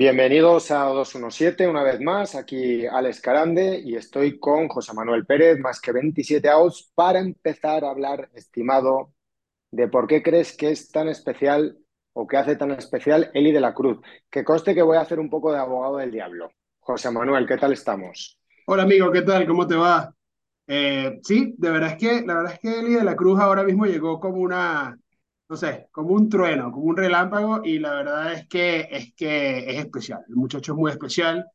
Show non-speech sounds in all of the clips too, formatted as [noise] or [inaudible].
Bienvenidos a 217, una vez más, aquí Alex Carande y estoy con José Manuel Pérez, más que 27 outs, para empezar a hablar, estimado, de por qué crees que es tan especial o que hace tan especial Eli de la Cruz. Que conste que voy a hacer un poco de abogado del diablo. José Manuel, ¿qué tal estamos? Hola amigo, ¿qué tal? ¿Cómo te va? Eh, sí, de verdad es que la verdad es que Eli de la Cruz ahora mismo llegó como una, no sé, como un trueno, como un relámpago, y la verdad es que es, que es especial. El muchacho es muy especial,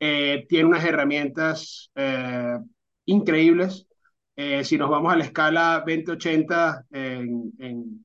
eh, tiene unas herramientas eh, increíbles. Eh, si nos vamos a la escala 2080 en, en,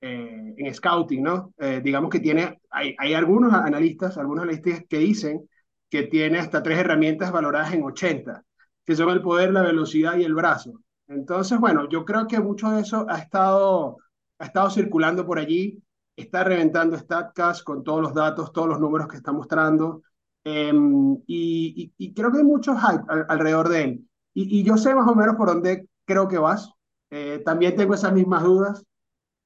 en Scouting, ¿no? digamos que tiene, hay, hay algunos analistas, algunos analistas que dicen que tiene hasta tres herramientas valoradas en 80, que son el poder, la velocidad y el brazo. Entonces, bueno, yo creo que mucho de eso ha estado ha estado circulando por allí, está reventando StatCast con todos los datos, todos los números que está mostrando, em, y, creo que hay mucho hype alrededor de él. Y, yo sé más o menos por dónde creo que vas. Eh, también tengo esas mismas dudas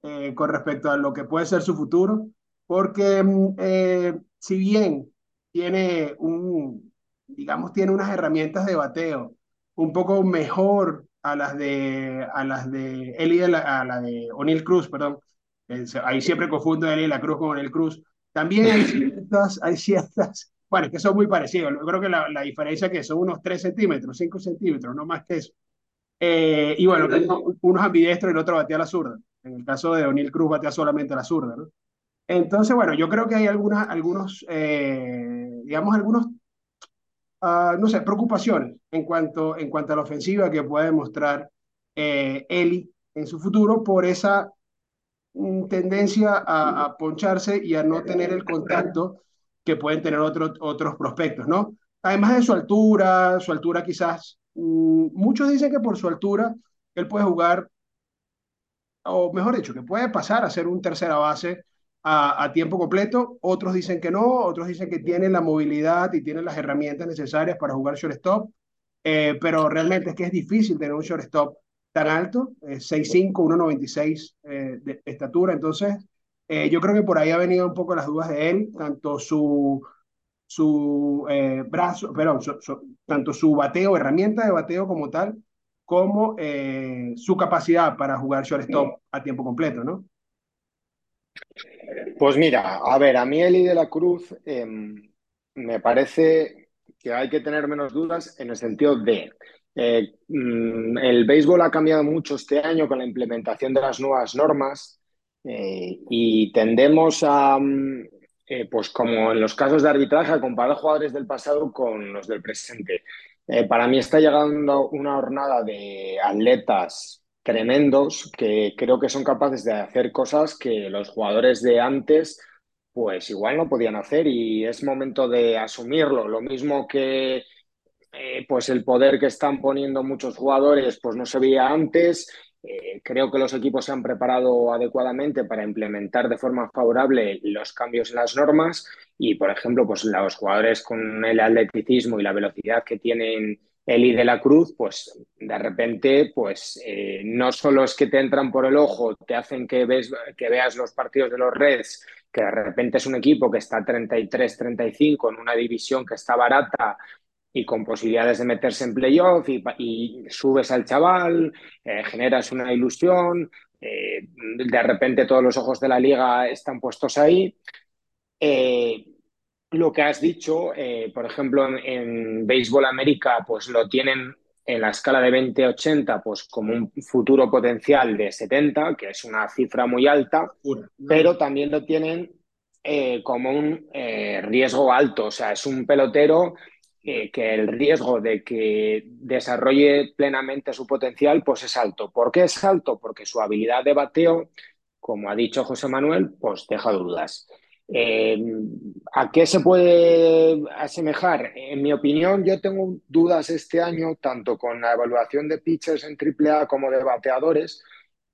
eh, con respecto a lo que puede ser su futuro, porque em, eh, si bien tiene un, digamos, tiene unas herramientas de bateo un poco mejor a las de, a las de Eli, a la de O'Neill Cruz, perdón. Ahí siempre confundo a Eli la Cruz con O'Neill Cruz. También hay ciertas, hay ciertas, bueno, que son muy parecidos. Yo creo que la, la diferencia es que son unos 3 centímetros, 5 centímetros, no más que eso. Eh, y bueno, uno es ambidestro y el otro batea a la zurda. En el caso de O'Neill Cruz batea solamente a la zurda, ¿no? Entonces, bueno, yo creo que hay algunas, algunos, eh, digamos, algunos no sé, preocupaciones en cuanto, en cuanto a la ofensiva que puede mostrar eh, Eli en su futuro por esa mm, tendencia a, poncharse y a no tener el contacto que pueden tener otros otros prospectos, ¿no? Además de su altura, su altura quizás, mm, muchos dicen que por su altura él puede jugar, o mejor dicho, que puede pasar a ser un tercera base a, tiempo completo, otros dicen que no, otros dicen que tiene la movilidad y tiene las herramientas necesarias para jugar shortstop, eh, pero realmente es que es difícil tener un shortstop tan alto, eh, 6'5", 1'96 eh, de estatura, entonces eh, yo creo que por ahí ha venido un poco las dudas de él, tanto su, su eh, brazo, perdón, tanto su bateo, herramienta de bateo como tal, como su capacidad para jugar shortstop a tiempo completo, ¿no? Pues mira, a ver, a mí Eli de la Cruz em, me parece que hay que tener menos dudas en el sentido de eh, mm, el béisbol ha cambiado mucho este año con la implementación de las nuevas normas eh, y tendemos a, mm, eh, pues como en los casos de arbitraje, a comparar jugadores del pasado con los del presente. para mí está llegando una jornada de atletas tremendos que creo que son capaces de hacer cosas que los jugadores de antes pues igual no podían hacer y es momento de asumirlo. Lo mismo que eh, pues el poder que están poniendo muchos jugadores pues no se veía antes. Eh, creo que los equipos se han preparado adecuadamente para implementar de forma favorable los cambios en las normas y, por ejemplo, pues los jugadores con el atleticismo y la velocidad que tienen Eli de la Cruz, pues de repente, pues eh, no solo es que te entran por el ojo, te hacen que, ves, que veas los partidos de los Reds, que de repente es un equipo que está 33-35 en una división que está barata y con posibilidades de meterse en playoff y, subes al chaval, eh, generas una ilusión, eh, de repente todos los ojos de la liga están puestos ahí lo que has dicho, eh, por ejemplo, en, en, Béisbol América, pues lo tienen en la escala de 20-80, pues como un futuro potencial de 70, que es una cifra muy alta, pero también lo tienen eh, como un eh, riesgo alto, o sea, es un pelotero que el riesgo de que desarrolle plenamente su potencial, pues es alto. ¿Por qué es alto? Porque su habilidad de bateo, como ha dicho José Manuel, pues deja dudas. Eh, ¿A qué se puede asemejar? En mi opinión, yo tengo dudas este año, tanto con la evaluación de pitchers en AAA como de bateadores,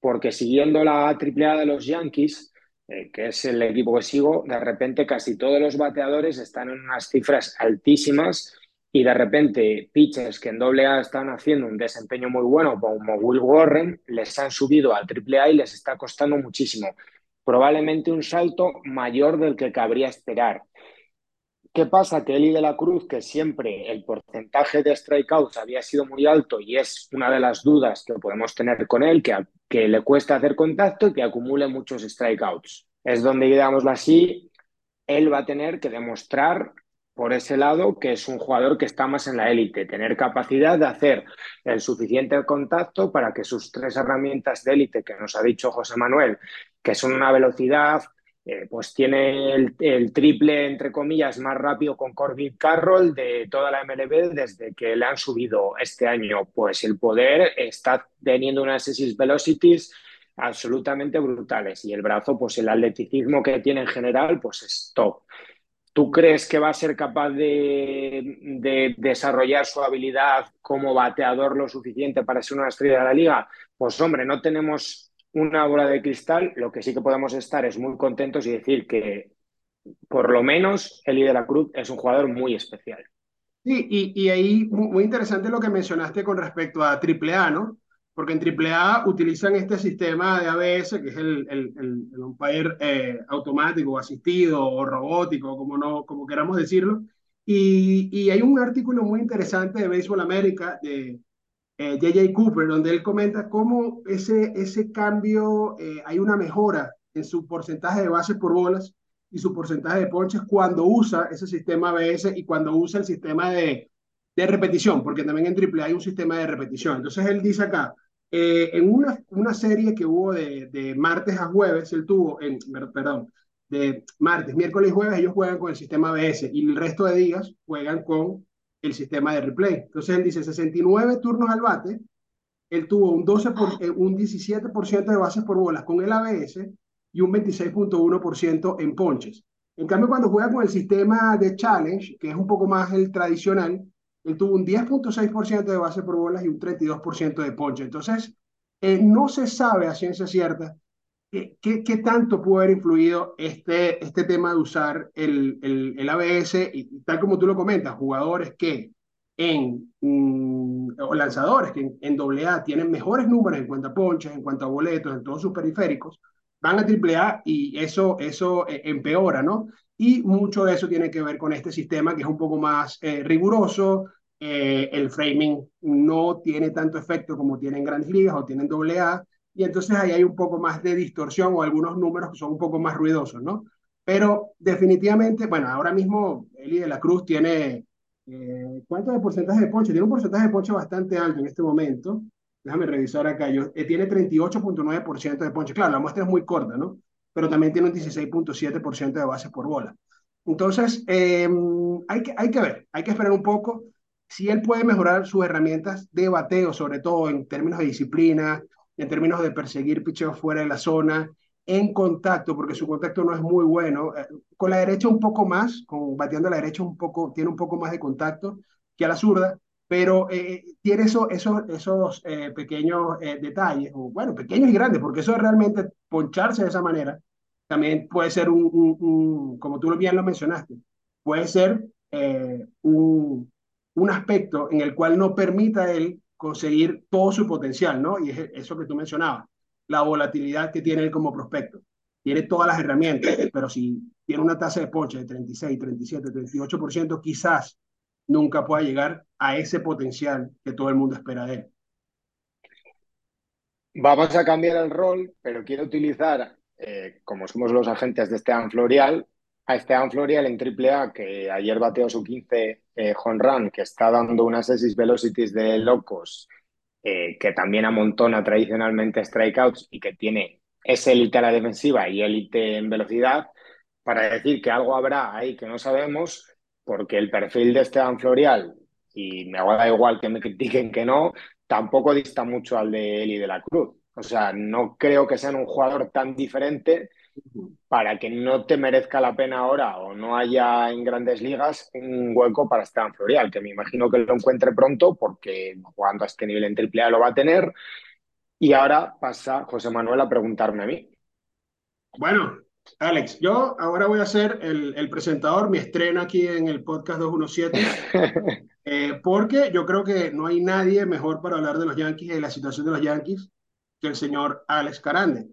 porque siguiendo la AAA de los Yankees, eh, que es el equipo que sigo, de repente casi todos los bateadores están en unas cifras altísimas y de repente pitchers que en AA están haciendo un desempeño muy bueno, como Will Warren, les han subido al AAA y les está costando muchísimo probablemente un salto mayor del que cabría esperar. ¿Qué pasa? Que Eli de la Cruz, que siempre el porcentaje de strikeouts había sido muy alto y es una de las dudas que podemos tener con él, que, le cuesta hacer contacto y que acumule muchos strikeouts. Es donde, digámoslo así, él va a tener que demostrar por ese lado que es un jugador que está más en la élite, tener capacidad de hacer el suficiente contacto para que sus tres herramientas de élite que nos ha dicho José Manuel, que son una velocidad, eh, pues tiene el, triple, entre comillas, más rápido con Corbin Carroll de toda la MLB desde que le han subido este año. Pues el poder está teniendo unas assist velocities absolutamente brutales y el brazo, pues el atleticismo que tiene en general, pues es top. ¿Tú crees que va a ser capaz de, desarrollar su habilidad como bateador lo suficiente para ser una estrella de la liga? Pues hombre, no tenemos una bola de cristal, lo que sí que podemos estar es muy contentos y decir que por lo menos Eli de la Cruz es un jugador muy especial. Sí, y, y ahí muy interesante lo que mencionaste con respecto a AAA, ¿no? Porque en AAA utilizan este sistema de ABS, que es el, el, el, el umpire eh, automático, asistido o robótico, como, no, como queramos decirlo. Y, y hay un artículo muy interesante de Baseball América, de, J.J. Cooper, donde él comenta cómo ese, ese cambio, eh, hay una mejora en su porcentaje de bases por bolas y su porcentaje de ponches cuando usa ese sistema ABS y cuando usa el sistema de, de repetición, porque también en AAA hay un sistema de repetición. Entonces él dice acá, eh, en una, una serie que hubo de, de martes a jueves, él tuvo, en, perdón, de martes, miércoles y jueves, ellos juegan con el sistema ABS y el resto de días juegan con el sistema de replay. Entonces él dice 69 turnos al bate, él tuvo un, 12 por, eh, un 17% de bases por bolas con el ABS y un 26.1% en ponches. En cambio, cuando juega con el sistema de challenge, que es un poco más el tradicional, él tuvo un 10.6% de bases por bolas y un 32% de ponches. Entonces, eh, no se sabe a ciencia cierta ¿Qué, qué, tanto puede haber influido este, este tema de usar el, el, el ABS? Y, tal como tú lo comentas, jugadores que en, o lanzadores que en, en AA tienen mejores números en cuanto a ponches, en cuanto a boletos, en todos sus periféricos, van a AAA y eso, eso eh, empeora, ¿no? Y mucho de eso tiene que ver con este sistema que es un poco más eh, riguroso, eh, el framing no tiene tanto efecto como tienen grandes ligas o tienen AA, y entonces ahí hay un poco más de distorsión o algunos números que son un poco más ruidosos, ¿no? Pero definitivamente, bueno, ahora mismo Eli de la Cruz tiene, eh, ¿cuánto de porcentaje de ponche? Tiene un porcentaje de ponche bastante alto en este momento. Déjame revisar acá. Yo, eh, tiene 38.9% de ponche. Claro, la muestra es muy corta, ¿no? Pero también tiene un 16.7% de bases por bola. Entonces, eh, hay, que, hay que ver, hay que esperar un poco si él puede mejorar sus herramientas de bateo, sobre todo en términos de disciplina, en términos de perseguir picheos fuera de la zona, en contacto, porque su contacto no es muy bueno. Eh, con la derecha un poco más, con bateando a la derecha un poco, tiene un poco más de contacto que a la zurda, pero eh, tiene eso, esos, esos eh, pequeños eh, detalles, o bueno, pequeños y grandes, porque eso es realmente poncharse de esa manera, también puede ser un, un, un como tú bien lo mencionaste, puede ser eh, un, un aspecto en el cual no permita él conseguir todo su potencial, ¿no? Y es eso que tú mencionabas, la volatilidad que tiene él como prospecto. Tiene todas las herramientas, pero si tiene una tasa de ponche de 36, 37, 38%, quizás nunca pueda llegar a ese potencial que todo el mundo espera de él. Vamos a cambiar el rol, pero quiero utilizar, eh, como somos los agentes de Esteban Florial, a Esteban Florial en AAA, que ayer bateó su 15 eh, home run, que está dando unas assist velocities de locos, eh, que también amontona tradicionalmente strikeouts y que tiene ese élite a la defensiva y élite en velocidad, para decir que algo habrá ahí que no sabemos, porque el perfil de Esteban Florial, y me da igual que me critiquen que no, tampoco dista mucho al de Eli de la Cruz. O sea, no creo que sean un jugador tan diferente para que no te merezca la pena ahora o no haya en grandes ligas un hueco para Esteban Florial, que me imagino que lo encuentre pronto porque jugando a este nivel en AAA lo va a tener. Y ahora pasa José Manuel a preguntarme a mí. Bueno, Alex, yo ahora voy a ser el, el presentador, mi estreno aquí en el podcast 217, [laughs] eh, porque yo creo que no hay nadie mejor para hablar de los Yankees y de la situación de los Yankees que el señor Alex Carande.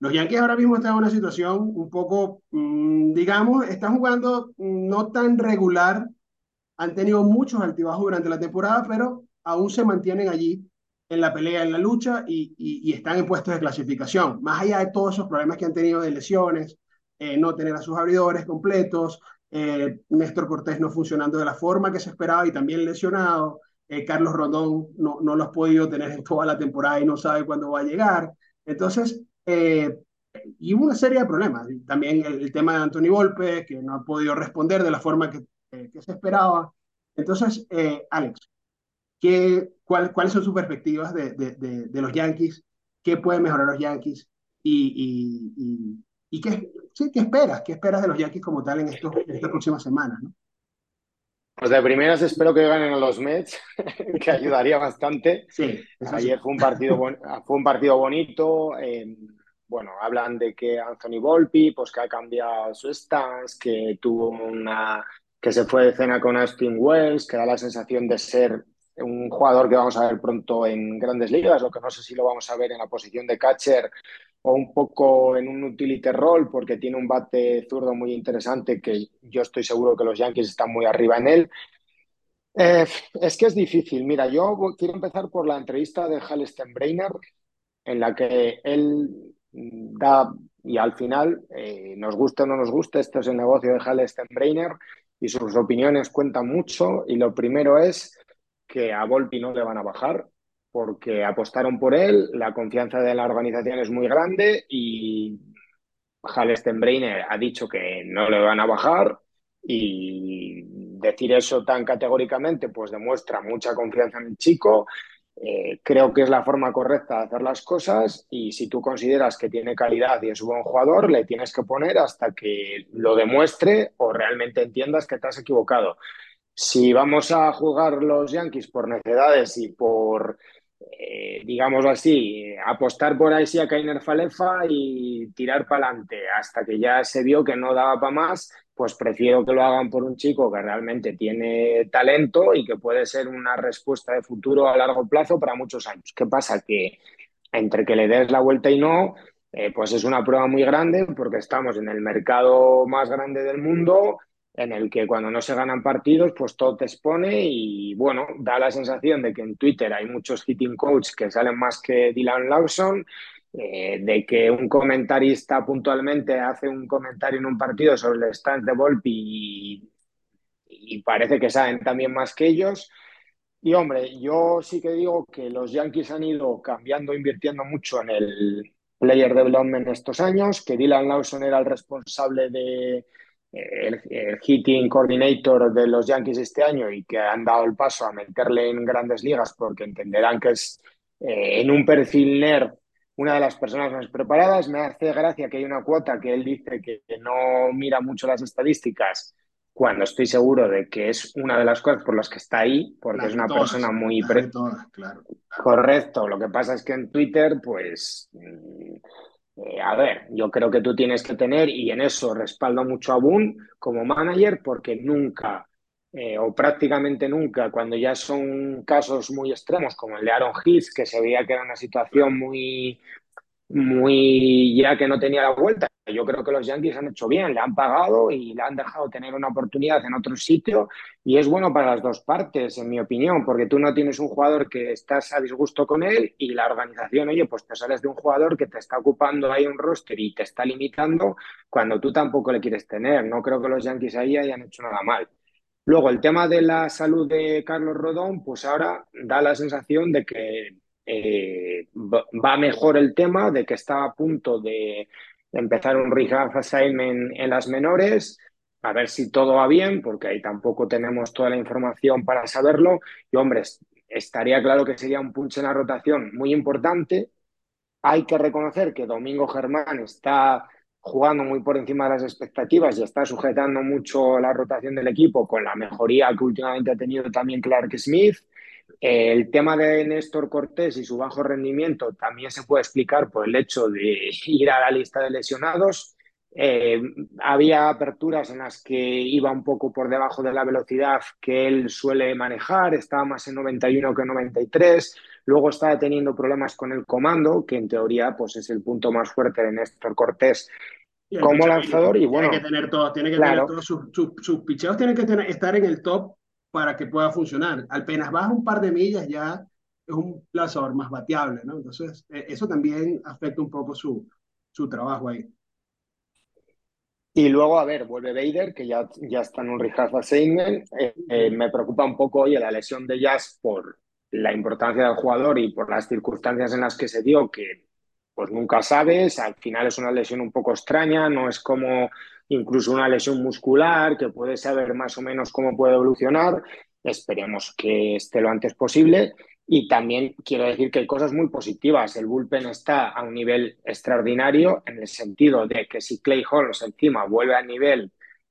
Los Yankees ahora mismo están en una situación un poco, mmm, digamos, están jugando no tan regular, han tenido muchos altibajos durante la temporada, pero aún se mantienen allí en la pelea, en la lucha y, están en puestos de clasificación. Más allá de todos esos problemas que han tenido de lesiones, eh, no tener a sus abridores completos, eh, Néstor Cortés no funcionando de la forma que se esperaba y también lesionado, eh, Carlos Rodón no, no lo has podido tener en toda la temporada y no sabe cuándo va a llegar. Entonces, eh, y hubo una serie de problemas. También el, el, tema de Anthony Volpe, que no ha podido responder de la forma que, eh, que se esperaba. Entonces, eh, Alex, ¿qué, cuál, ¿cuáles son sus perspectivas de, de, de, de, los Yankees? ¿Qué pueden mejorar los Yankees? ¿Y, y, y, y qué, sí, qué esperas? ¿Qué esperas de los Yankees como tal en, estos, en estas próximas semanas? ¿no? Pues de primeras espero que ganen a los Mets, [laughs] que ayudaría bastante. Sí, Ayer sí. fue un partido, fue un partido bonito. Eh, bueno, hablan de que Anthony Volpi, pues que ha cambiado su stance, que tuvo una, que se fue de cena con Austin Wells, que da la sensación de ser un jugador que vamos a ver pronto en grandes ligas, lo que no sé si lo vamos a ver en la posición de catcher o un poco en un utility role porque tiene un bate zurdo muy interesante que yo estoy seguro que los Yankees están muy arriba en él. Eh, es que es difícil. Mira, yo quiero empezar por la entrevista de Hal Steinbrenner en la que él da, y al final, eh, nos guste o no nos guste, esto es el negocio de Hal Steinbrenner y sus opiniones cuentan mucho y lo primero es que a Volpi no le van a bajar, porque apostaron por él, la confianza de la organización es muy grande y Hal Steinbrenner ha dicho que no le van a bajar y decir eso tan categóricamente pues demuestra mucha confianza en el chico. Eh, creo que es la forma correcta de hacer las cosas y si tú consideras que tiene calidad y es un buen jugador, le tienes que poner hasta que lo demuestre o realmente entiendas que te has equivocado. Si vamos a jugar los Yankees por necedades y por eh, digámoslo así, apostar por ahí sí a Kainer Falefa y tirar para adelante hasta que ya se vio que no daba para más, pues prefiero que lo hagan por un chico que realmente tiene talento y que puede ser una respuesta de futuro a largo plazo para muchos años. ¿Qué pasa? Que entre que le des la vuelta y no, eh, pues es una prueba muy grande porque estamos en el mercado más grande del mundo en el que cuando no se ganan partidos, pues todo te expone y bueno, da la sensación de que en Twitter hay muchos hitting coach que salen más que Dylan Lawson, eh, de que un comentarista puntualmente hace un comentario en un partido sobre el stance de Volpi y, parece que saben también más que ellos. Y hombre, yo sí que digo que los Yankees han ido cambiando, invirtiendo mucho en el player development estos años, que Dylan Lawson era el responsable de el, el, hitting coordinator de los Yankees este año y que han dado el paso a meterle en grandes ligas porque entenderán que es eh, en un perfil nerd una de las personas más preparadas. Me hace gracia que hay una cuota que él dice que, que no mira mucho las estadísticas cuando estoy seguro de que es una de las cosas por las que está ahí, porque es una todas, persona muy... Pre todas, claro. Correcto, lo que pasa es que en Twitter, pues... Eh, a ver, yo creo que tú tienes que tener, y en eso respaldo mucho a Boone como manager, porque nunca, eh, o prácticamente nunca, cuando ya son casos muy extremos, como el de Aaron Hicks, que se veía que era una situación muy, muy ya que no tenía la vuelta. Yo creo que los Yankees han hecho bien, le han pagado y le han dejado tener una oportunidad en otro sitio y es bueno para las dos partes, en mi opinión, porque tú no tienes un jugador que estás a disgusto con él y la organización, oye, pues te sales de un jugador que te está ocupando ahí un roster y te está limitando cuando tú tampoco le quieres tener. No creo que los Yankees ahí hayan hecho nada mal. Luego, el tema de la salud de Carlos Rodón, pues ahora da la sensación de que eh, va mejor el tema, de que está a punto de empezar un rehab assignment en las menores, a ver si todo va bien, porque ahí tampoco tenemos toda la información para saberlo. Y hombre, estaría claro que sería un punch en la rotación muy importante. Hay que reconocer que Domingo Germán está jugando muy por encima de las expectativas y está sujetando mucho la rotación del equipo con la mejoría que últimamente ha tenido también Clark Smith. El tema de Néstor Cortés y su bajo rendimiento también se puede explicar por el hecho de [laughs] ir a la lista de lesionados. Eh, había aperturas en las que iba un poco por debajo de la velocidad que él suele manejar, estaba más en 91 que en 93. Luego está teniendo problemas con el comando, que en teoría pues, es el punto más fuerte de Néstor Cortés como lanzador. Y bueno, tiene que tener todo, tiene que tener todos sus, sus, picheos, tienen que tener, estar en el top para que pueda funcionar. Apenas baja un par de millas ya es un lanzador más bateable, ¿no? Entonces, e, eso también afecta un poco su, su trabajo ahí. Y luego, a ver, vuelve Vader, que ya, ya está en un Rijaza Seinman. Eh, eh, me preocupa un poco, oye, la lesión de Jazz por la importancia del jugador y por las circunstancias en las que se dio, que pues nunca sabes, al final es una lesión un poco extraña, no es como incluso una lesión muscular, que puede saber más o menos cómo puede evolucionar. Esperemos que esté lo antes posible. Y también quiero decir que hay cosas muy positivas. El bullpen está a un nivel extraordinario en el sentido de que si Clay Holmes encima vuelve al nivel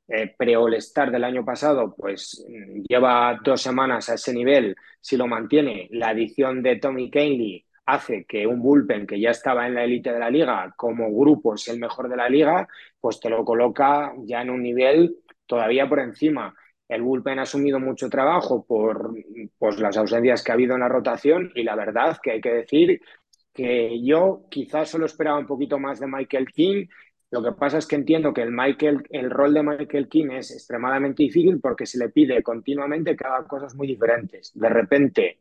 eh, pre-All-Star del año pasado, pues mm, lleva dos semanas a ese nivel. Si lo mantiene, la adición de Tommy Canley hace que un bullpen que ya estaba en la élite de la liga, como grupo es el mejor de la liga, pues te lo coloca ya en un nivel todavía por encima. El bullpen ha asumido mucho trabajo por pues, las ausencias que ha habido en la rotación y la verdad que hay que decir que yo quizás solo esperaba un poquito más de Michael King. Lo que pasa es que entiendo que el, Michael, el rol de Michael King es extremadamente difícil porque se le pide continuamente que haga cosas muy diferentes. De repente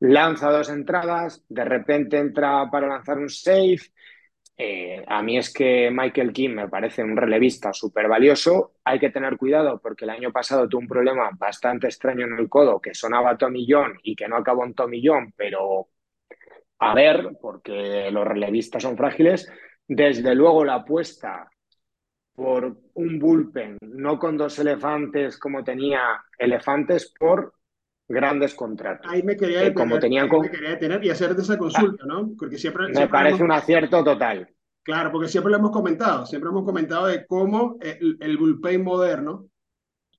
lanza dos entradas, de repente entra para lanzar un save, eh, a mí es que Michael King me parece un relevista súper valioso. Hay que tener cuidado porque el año pasado tuvo un problema bastante extraño en el codo que sonaba Tommy John y que no acabó en Tommy John, pero a ver, porque los relevistas son frágiles. Desde luego la apuesta por un bullpen, no con dos elefantes como tenía elefantes, por grandes contratos. Ahí me quería detener, como tenían me quería detener y hacerte esa consulta, ¿no? Porque siempre... Me parece un acierto total. Claro, porque siempre lo hemos comentado, siempre hemos comentado de cómo el, el bullpen moderno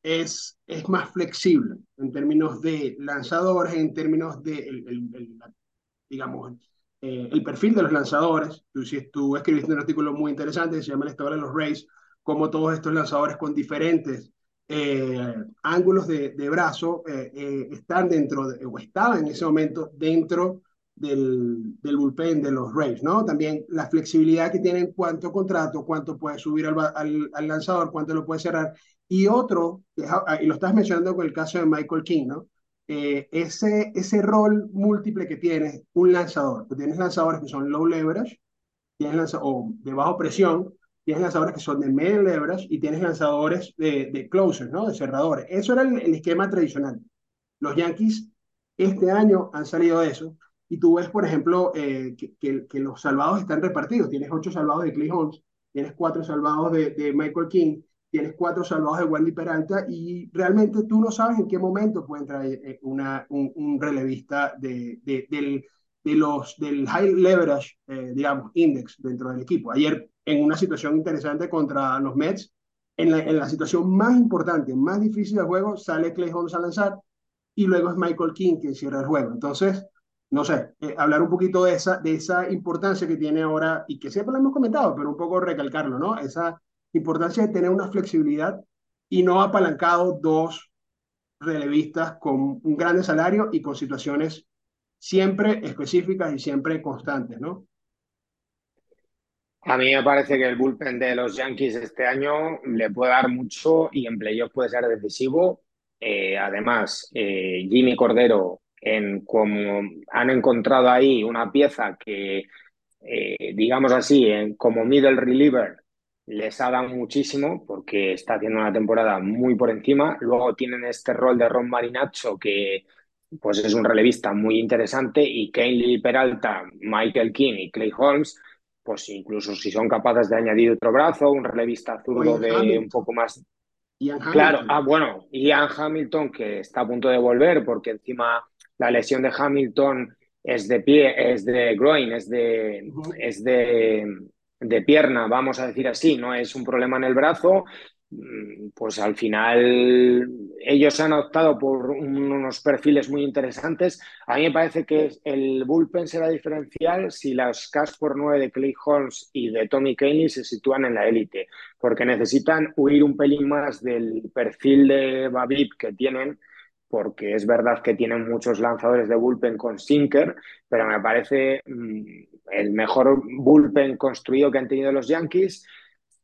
es, es más flexible en términos de lanzadores, en términos de, el, digamos, eh, el perfil de los lanzadores. Tú, si, tú escribiste un artículo muy interesante que se llama La historia de los Rays, cómo todos estos lanzadores con diferentes eh, ángulos de, brazo eh, eh, están dentro, o estaban en ese momento dentro del, del, bullpen de los Rays, ¿no? También la flexibilidad que tienen, cuánto contrato, cuánto puede subir al, al, lanzador, cuánto lo puede cerrar. Y otro, ah, y lo estás mencionando con el caso de Michael King, ¿no? Ese, ese rol múltiple que tiene un lanzador. Tú tienes lanzadores que son low leverage, tienes o de bajo presión, tienes lanzadores que son de medio leverage y tienes lanzadores de, de closers, ¿no? De cerradores. Eso era el, esquema tradicional. Los Yankees este año han salido de eso y tú ves, por ejemplo, eh, que, los salvados están repartidos. Tienes ocho salvados de Clay Holmes, tienes cuatro salvados de, Michael King, tienes cuatro salvados de Wendy Peralta y realmente tú no sabes en qué momento puede entrar eh, una, un, relevista de, del, de los, del high leverage, eh, digamos, index dentro del equipo. Ayer en una situación interesante contra los Mets. En la, en la situación más importante, más difícil del juego, sale Clay Holmes a lanzar y luego es Michael King quien cierra el juego. Entonces, no sé, eh, hablar un poquito de esa, de esa importancia que tiene ahora y que siempre lo hemos comentado, pero un poco recalcarlo, ¿no? Esa importancia de tener una flexibilidad y no apalancado dos relevistas con un grande salario y con situaciones siempre específicas y siempre constantes, ¿no? A mí me parece que el bullpen de los Yankees este año le puede dar mucho y en playoff puede ser decisivo. Eh, además, eh, Jimmy Cordero, en como han encontrado ahí una pieza que, eh, digamos así, en, como middle reliever, les ha dado muchísimo porque está haciendo una temporada muy por encima. Luego tienen este rol de Ron Marinacho que pues es un relevista muy interesante y Kane Peralta, Michael King y Clay Holmes pues incluso si son capaces de añadir otro brazo, un relevista zurdo de un poco más. claro, ah, bueno, Ian Hamilton que está a punto de volver porque encima la lesión de Hamilton es de pie, es de groin, es de, es de, de pierna, vamos a decir así, no es un problema en el brazo Mm, pues al final ellos han optado por unos perfiles muy interesantes. A mí me parece que el bullpen será diferencial si las cas por 9 de Clay Holmes y de Tommy Caney se sitúan en la élite, porque necesitan huir un pelín más del perfil de Babip que tienen, porque es verdad que tienen muchos lanzadores de bullpen con sinker, pero me parece mm, el mejor bullpen construido que han tenido los Yankees.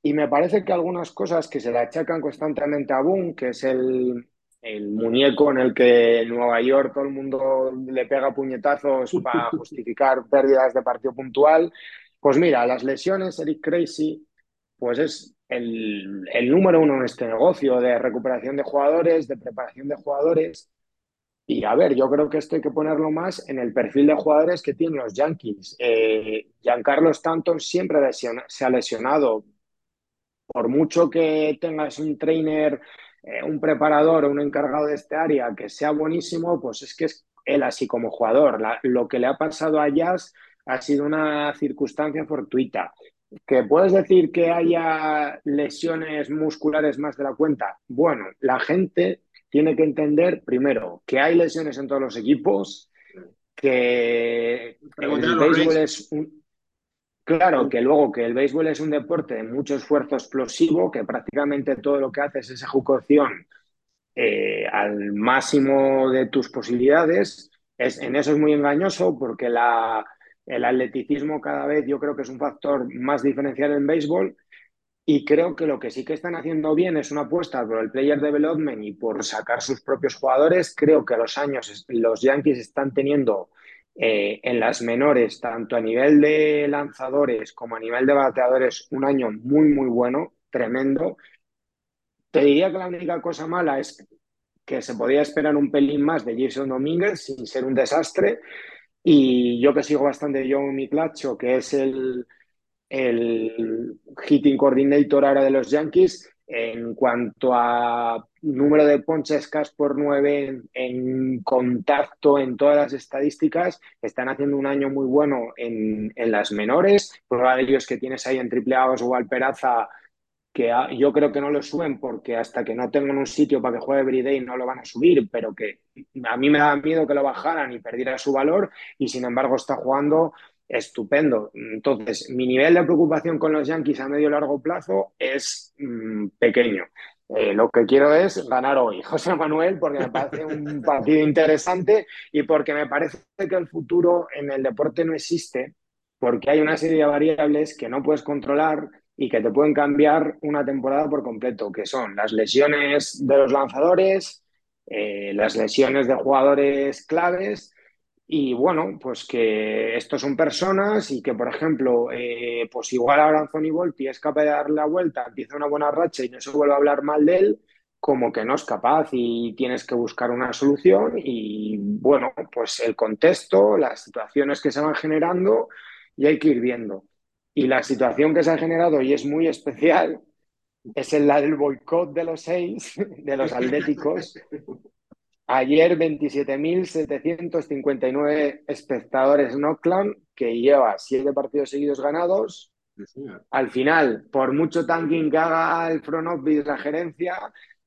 Y me parece que algunas cosas que se le achacan constantemente a Boone, que es el, el muñeco en el que en Nueva York todo el mundo le pega puñetazos para [laughs] justificar pérdidas de partido puntual, pues mira, las lesiones, Eric Crazy, pues es el, el, número uno en este negocio de recuperación de jugadores, de preparación de jugadores. Y a ver, yo creo que esto hay que ponerlo más en el perfil de jugadores que tienen los Yankees. Eh, Giancarlo Stanton siempre se ha lesionado. Por mucho que tengas un trainer, eh, un preparador o un encargado de este área que sea buenísimo, pues es que es él así como jugador. Lo que le ha pasado a Jazz ha sido una circunstancia fortuita. ¿Que puedes decir que haya lesiones musculares más de la cuenta? Bueno, la gente tiene que entender primero que hay lesiones en todos los equipos, que el béisbol es un... Claro, que luego que el béisbol es un deporte de mucho esfuerzo explosivo, que prácticamente todo lo que haces es ejecución eh, al máximo de tus posibilidades. Es, en eso es muy engañoso porque la, el atleticismo cada vez yo creo que es un factor más diferencial en béisbol y creo que lo que sí que están haciendo bien es una apuesta por el player development y por sacar sus propios jugadores. Creo que a los años los Yankees están teniendo eh, en las menores, tanto a nivel de lanzadores como a nivel de bateadores, un año muy, muy bueno, tremendo. Te diría que la única cosa mala es que se podía esperar un pelín más de Jason Domínguez sin ser un desastre. Y yo que sigo bastante John Miclacho, que es el, el hitting coordinator ahora de los Yankees, en cuanto a número de ponches cas por nueve en, contacto en todas las estadísticas, están haciendo un año muy bueno en, en las menores. Prueba de ellos que tienes ahí en AAA Oswald Peraza, que a, yo creo que no lo suben porque hasta que no tengan un sitio para que juegue Everyday no lo van a subir, pero que a mí me da miedo que lo bajaran y perdiera su valor y sin embargo está jugando estupendo. Entonces, mi nivel de preocupación con los Yankees a medio y largo plazo es mmm, pequeño. Eh, lo que quiero es ganar hoy, [laughs] José Manuel, porque me parece un [laughs] partido interesante y porque me parece que el futuro en el deporte no existe, porque hay una serie de variables que no puedes controlar y que te pueden cambiar una temporada por completo, que son las lesiones de los lanzadores, eh, las lesiones de jugadores claves y bueno, pues que estos son personas y que, por ejemplo, eh, pues igual ahora Anthony Volpi es capaz de dar la vuelta, empieza una buena racha y no se vuelve a hablar mal de él, como que no es capaz y tienes que buscar una solución y bueno, pues el contexto, las situaciones que se van generando y hay que ir viendo. Y la situación que se ha generado y es muy especial es la del boicot de los seis, [laughs] de los [laughs] atléticos, Ayer 27.759 espectadores en Oakland, que lleva siete partidos seguidos ganados. Sí, Al final, por mucho tanking que haga el front office, la gerencia,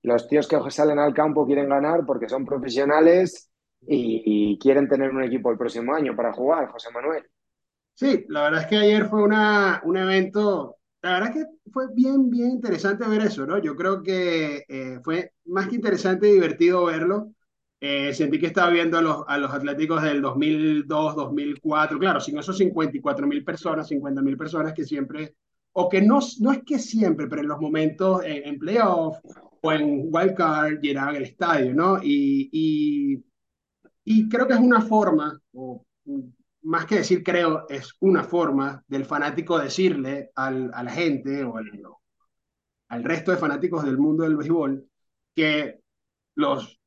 los tíos que salen al campo quieren ganar porque son profesionales y, y quieren tener un equipo el próximo año para jugar, José Manuel. Sí, la verdad es que ayer fue una, un evento la verdad es que fue bien, bien interesante ver eso, ¿no? Yo creo que eh, fue más que interesante y divertido verlo. Eh, sentí que estaba viendo a los, a los Atléticos del 2002, 2004, claro, sin esos 54 mil personas, 50 mil personas que siempre, o que no, no es que siempre, pero en los momentos en, en playoff o en wildcard llenaban el estadio, ¿no? Y, y, y creo que es una forma, o más que decir creo, es una forma del fanático decirle al, a la gente o al, al resto de fanáticos del mundo del béisbol que los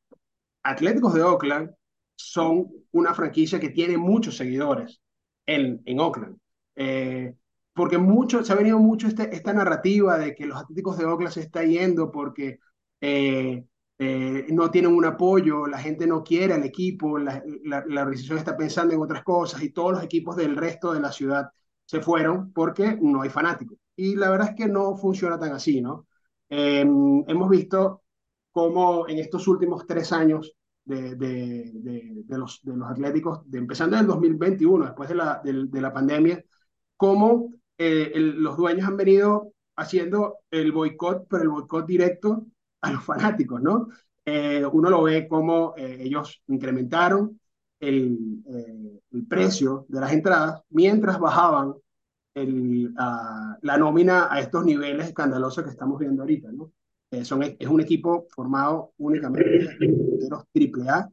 Atléticos de Oakland son una franquicia que tiene muchos seguidores en, en Oakland. Eh, porque mucho, se ha venido mucho este, esta narrativa de que los Atléticos de Oakland se está yendo porque eh, eh, no tienen un apoyo, la gente no quiere al equipo, la, la, la, organización está pensando en otras cosas y todos los equipos del resto de la ciudad se fueron porque no hay fanáticos. Y la verdad es que no funciona tan así, ¿no? hemos visto cómo en estos últimos tres años de, de, de, los, de los atléticos, empezando en el 2021, después de la, de, la pandemia, cómo eh, el, los dueños han venido haciendo el boicot, pero el boicot directo a los fanáticos, ¿no? eh, uno lo ve como eh, ellos incrementaron el, eh, el, precio de las entradas mientras bajaban el, la nómina a estos niveles escandalosos que estamos viendo ahorita. ¿no? Son, es un equipo formado únicamente de los AAA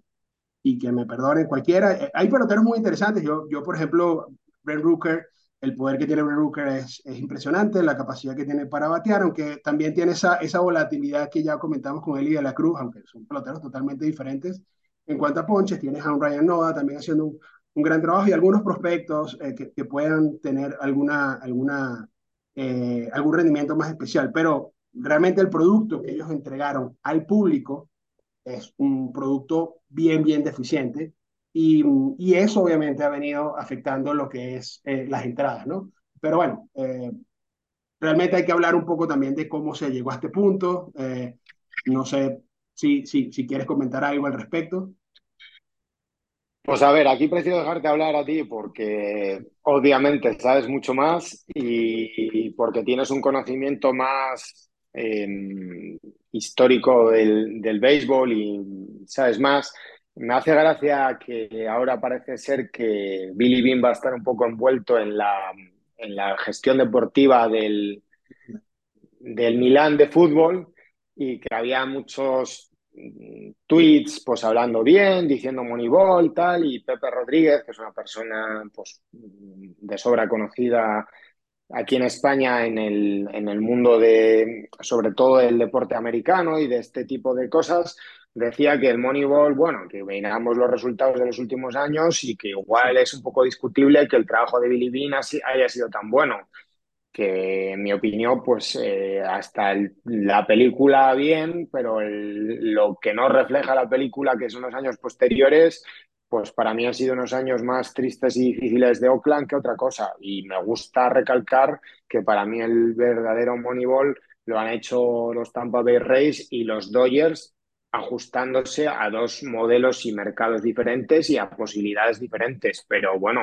y que me perdonen cualquiera. Hay peloteros muy interesantes. Yo, yo por ejemplo, Brent Rooker el poder que tiene Brooker es, es, impresionante, la capacidad que tiene para batear, aunque también tiene esa, esa volatilidad que ya comentamos con él y de la Cruz, aunque son peloteros totalmente diferentes. En cuanto a ponches, tienes a un Ryan Noda también haciendo un, un gran trabajo y algunos prospectos eh, que, puedan tener alguna, alguna, eh, algún rendimiento más especial, pero realmente el producto que ellos entregaron al público es un producto bien, bien deficiente y, y, eso obviamente ha venido afectando lo que es eh, las entradas, ¿no? Pero bueno, eh, realmente hay que hablar un poco también de cómo se llegó a este punto. Eh, no sé si, si, si quieres comentar algo al respecto. Pues a ver, aquí prefiero dejarte hablar a ti porque obviamente sabes mucho más y, porque tienes un conocimiento más eh, histórico del, del béisbol y sabes más. Me hace gracia que ahora parece ser que Billy Bean va a estar un poco envuelto en la, en la gestión deportiva del, del Milán de fútbol y que había muchos tweets pues hablando bien, diciendo Moneyball tal, y Pepe Rodríguez, que es una persona pues de sobra conocida aquí en España en el, en el mundo de, sobre todo el deporte americano y de este tipo de cosas, decía que el Moneyball, bueno, que veíamos los resultados de los últimos años y que igual es un poco discutible que el trabajo de Billy Bean haya sido tan bueno. Que en mi opinión, pues eh, hasta la película bien, pero lo que no refleja la película, que son los años posteriores, pues para mí han sido unos años más tristes y difíciles de Oakland que otra cosa. Y me gusta recalcar que para mí el verdadero Moneyball lo han hecho los Tampa Bay Rays y los Dodgers ajustándose a dos modelos y mercados diferentes y a posibilidades diferentes. Pero bueno,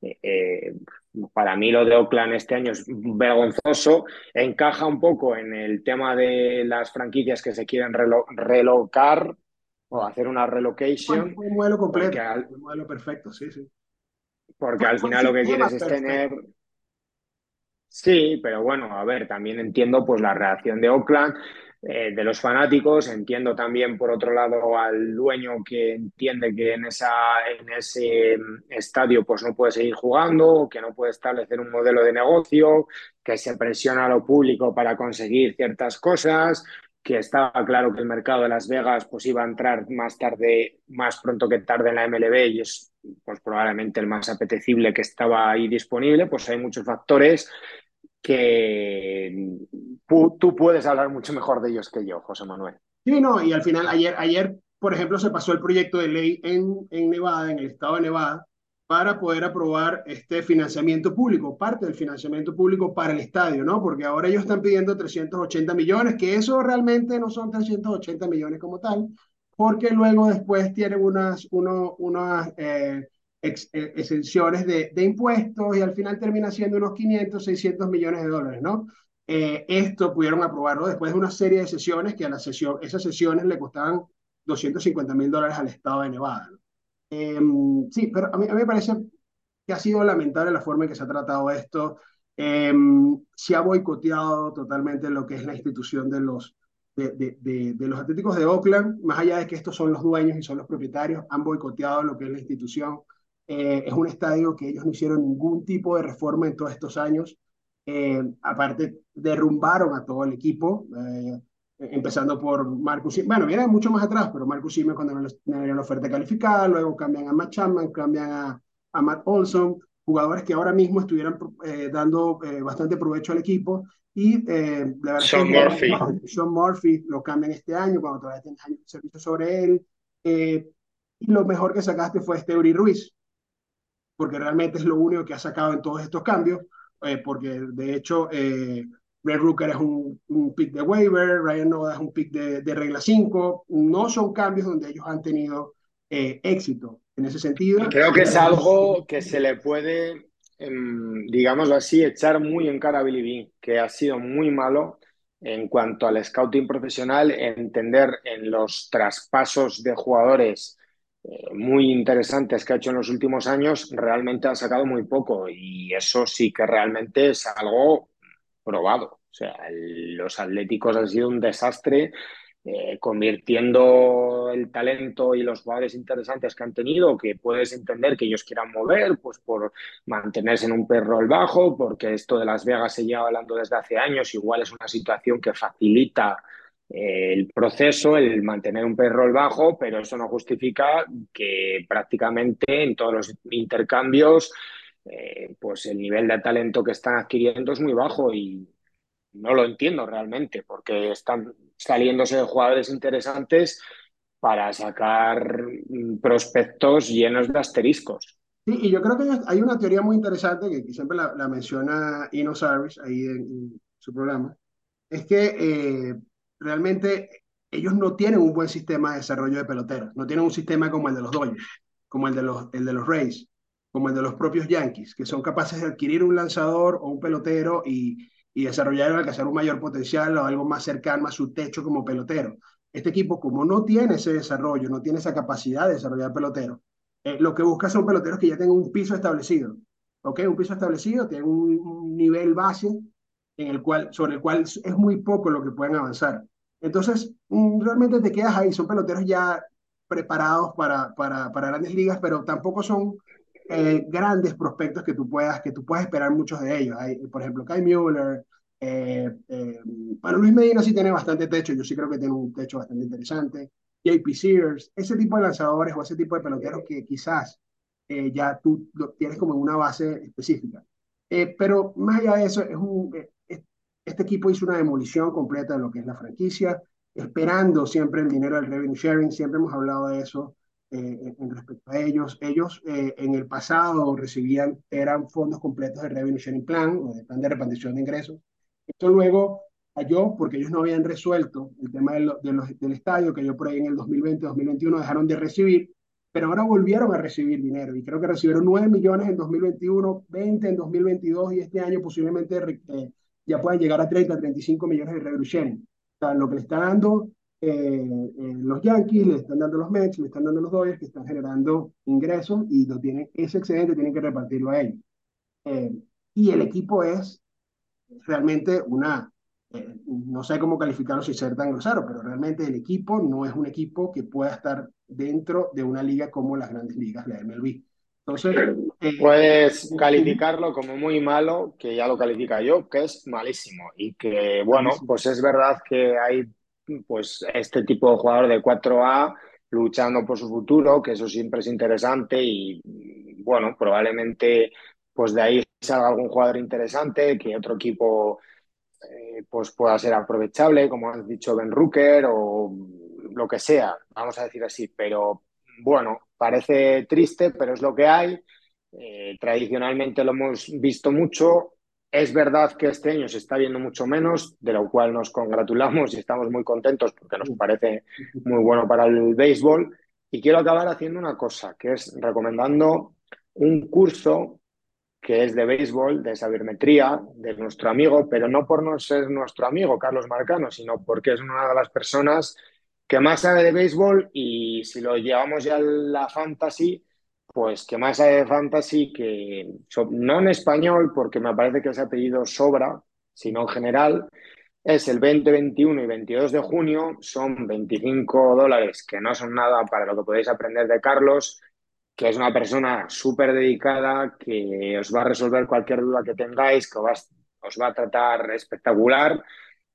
eh, eh, para mí lo de Oakland este año es vergonzoso. Encaja un poco en el tema de las franquicias que se quieren relo relocar o hacer una relocation. Un modelo completo, al, un modelo perfecto, sí, sí. Porque al final lo que quieres es tener... Sí, pero bueno, a ver, también entiendo pues la reacción de Oakland eh, de los fanáticos. Entiendo también, por otro lado, al dueño que entiende que en, esa, en ese estadio pues no puede seguir jugando, que no puede establecer un modelo de negocio, que se presiona a lo público para conseguir ciertas cosas, que estaba claro que el mercado de Las Vegas pues iba a entrar más tarde, más pronto que tarde en la MLB y es pues probablemente el más apetecible que estaba ahí disponible, pues hay muchos factores que tú puedes hablar mucho mejor de ellos que yo, José Manuel. Sí, no, y al final, ayer, ayer por ejemplo, se pasó el proyecto de ley en, en Nevada, en el estado de Nevada, para poder aprobar este financiamiento público, parte del financiamiento público para el estadio, ¿no? Porque ahora ellos están pidiendo 380 millones, que eso realmente no son 380 millones como tal, porque luego después tienen unas, uno, unas eh, ex, eh, exenciones de, de, impuestos y al final termina siendo unos 500, 600 millones de dólares, ¿no? Eh, esto pudieron aprobarlo después de una serie de sesiones que a la sesión, esas sesiones le costaban 250 mil dólares al estado de Nevada. ¿no? Eh, sí, pero a mí, a mí, me parece que ha sido lamentable la forma en que se ha tratado esto. Eh, se ha boicoteado totalmente lo que es la institución de los, de, de, de, de, los Atléticos de Oakland, más allá de que estos son los dueños y son los propietarios, han boicoteado lo que es la institución. Eh, es un estadio que ellos no hicieron ningún tipo de reforma en todos estos años. Eh, aparte, derrumbaron a todo el equipo, eh, empezando por Marcus Bueno, viene mucho más atrás, pero Marcus Simmons cuando no le la oferta calificada, luego cambian a Matt Chapman, cambian a, a Matt Olson, jugadores que ahora mismo estuvieran eh, dando bastante provecho al equipo. Y la verdad Sean Murphy. [laughs] Sean Murphy lo cambian este año, cuando todavía tienes años de servicio sobre él. y lo mejor que sacaste fue este Uri Ruiz, porque realmente es lo único que ha sacado en todos estos cambios eh, porque de hecho Red Rooker es un, un, pick de waiver, Ryan Noda es un pick de, de, regla 5, no son cambios donde ellos han tenido eh, éxito en ese sentido. Creo que es algo que se le puede, eh, digamos así, echar muy en cara a Billy Bean, que ha sido muy malo en cuanto al scouting profesional, entender en los traspasos de jugadores eh, muy interesantes que ha hecho en los últimos años, realmente ha sacado muy poco y eso sí que realmente es algo probado. O sea, los Atléticos han sido un desastre eh, convirtiendo el talento y los jugadores interesantes que han tenido, que puedes entender que ellos quieran mover, pues por mantenerse en un perro al bajo, porque esto de Las Vegas se lleva hablando desde hace años, igual es una situación que facilita eh, el proceso, el mantener un perro al bajo, pero eso no justifica que prácticamente en todos los intercambios, eh, pues el nivel de talento que están adquiriendo es muy bajo y no lo entiendo realmente, porque están saliéndose jugadores interesantes para sacar prospectos llenos de asteriscos. Sí, y yo creo que hay una teoría muy interesante que, siempre la, menciona Ino ahí en, en, su programa, es que eh, realmente ellos no tienen un buen sistema de desarrollo de peloteros, no tienen un sistema como el de los Dodgers, como el de los, el de los Rays, como el de los propios Yankees, que son capaces de adquirir un lanzador o un pelotero y, y desarrollar y alcanzar un mayor potencial o algo más cercano a su techo como pelotero. Este equipo, como no tiene ese desarrollo, no tiene esa capacidad de desarrollar pelotero, eh, lo que busca son peloteros que ya tengan un piso establecido. ¿Ok? Un piso establecido, tienen un, un nivel base en el cual, sobre el cual es muy poco lo que pueden avanzar. Entonces, mm, realmente te quedas ahí. Son peloteros ya preparados para, para, para grandes ligas, pero tampoco son eh, grandes prospectos que tú puedas, que tú puedas esperar muchos de ellos. Hay, por ejemplo, Kai Mueller, eh, eh, bueno, Luis Medina sí tiene bastante techo, yo sí creo que tiene un techo bastante interesante. JP Sears, ese tipo de lanzadores o ese tipo de peloteros que quizás eh, ya tú lo tienes como una base específica. Eh, pero más allá de eso, es un, eh, este equipo hizo una demolición completa de lo que es la franquicia, esperando siempre el dinero del revenue sharing, siempre hemos hablado de eso eh, en respecto a ellos. Ellos eh, en el pasado recibían, eran fondos completos de revenue sharing plan o de plan de repartición de ingresos. Esto luego cayó porque ellos no habían resuelto el tema de lo, de los, del estadio que yo por ahí en el 2020-2021 dejaron de recibir, pero ahora volvieron a recibir dinero y creo que recibieron 9 millones en 2021, 20 en 2022 y este año posiblemente eh, ya puedan llegar a 30, 35 millones de revenue sharing. O sea, lo que le está dando eh, eh, los Yankees, le están dando los Mets, le están dando los Dodgers, que están generando ingresos y lo tienen, ese excedente tienen que repartirlo a ellos. Eh, y el equipo es realmente una, eh, no sé cómo calificarlo si ser tan grosero, pero realmente el equipo no es un equipo que pueda estar dentro de una liga como las grandes ligas, la MLB. Entonces, eh, puedes calificarlo como muy malo, que ya lo califica yo, que es malísimo. Y que, bueno, pues es verdad que hay pues este tipo de jugador de 4A luchando por su futuro, que eso siempre es interesante y bueno, probablemente pues de ahí salga algún jugador interesante, que otro equipo eh, pues pueda ser aprovechable, como has dicho Ben Rooker o lo que sea, vamos a decir así, pero bueno, parece triste, pero es lo que hay. Eh, tradicionalmente lo hemos visto mucho, es verdad que este año se está viendo mucho menos, de lo cual nos congratulamos y estamos muy contentos porque nos parece muy bueno para el béisbol. Y quiero acabar haciendo una cosa, que es recomendando un curso que es de béisbol, de sabermetría, de nuestro amigo, pero no por no ser nuestro amigo Carlos Marcano, sino porque es una de las personas que más sabe de béisbol y si lo llevamos ya a la fantasy, pues que más hay de fantasy que no en español, porque me parece que ese apellido sobra, sino en general, es el 20, 21 y 22 de junio, son 25 dólares, que no son nada para lo que podéis aprender de Carlos, que es una persona súper dedicada, que os va a resolver cualquier duda que tengáis, que os va a tratar espectacular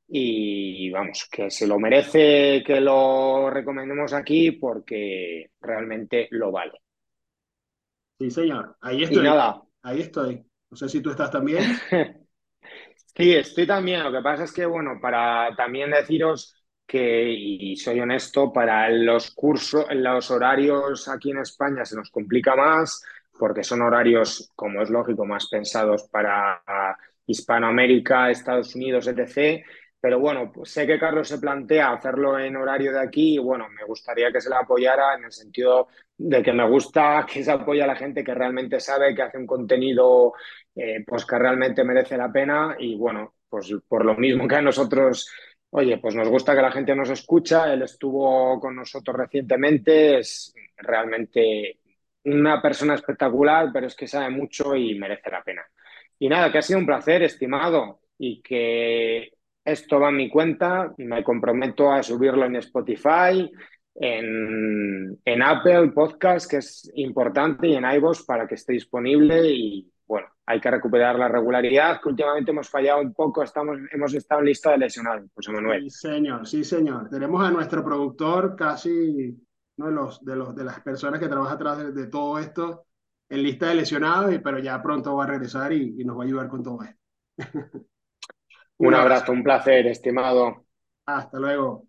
y vamos, que se lo merece que lo recomendemos aquí porque realmente lo vale. Sí, señor. Ahí estoy. Y nada. Ahí estoy. No sé si tú estás también. [laughs] sí, estoy también. Lo que pasa es que, bueno, para también deciros que, y soy honesto, para los cursos, los horarios aquí en España se nos complica más porque son horarios, como es lógico, más pensados para Hispanoamérica, Estados Unidos, etc. Pero bueno, pues sé que Carlos se plantea hacerlo en horario de aquí y bueno, me gustaría que se le apoyara en el sentido de que me gusta [laughs] que se apoye a la gente que realmente sabe, que hace un contenido eh, pues que realmente merece la pena y bueno, pues por lo mismo que a nosotros, oye, pues nos gusta que la gente nos escucha, él estuvo con nosotros recientemente, es realmente una persona espectacular, pero es que sabe mucho y merece la pena. Y nada, que ha sido un placer, estimado, y que esto va en mi cuenta, me comprometo a subirlo en Spotify, en, en Apple Podcast, que es importante, y en iVoox para que esté disponible y bueno, hay que recuperar la regularidad, que últimamente hemos fallado un poco, estamos, hemos estado en lista de lesionados, José Manuel. Sí, señor, sí, señor. Tenemos a nuestro productor, casi uno de los, de las personas que trabaja atrás de, todo esto, en lista de lesionados, pero ya pronto va a regresar y, y nos va a ayudar con todo esto. [laughs] un abrazo, un placer, estimado. Hasta luego.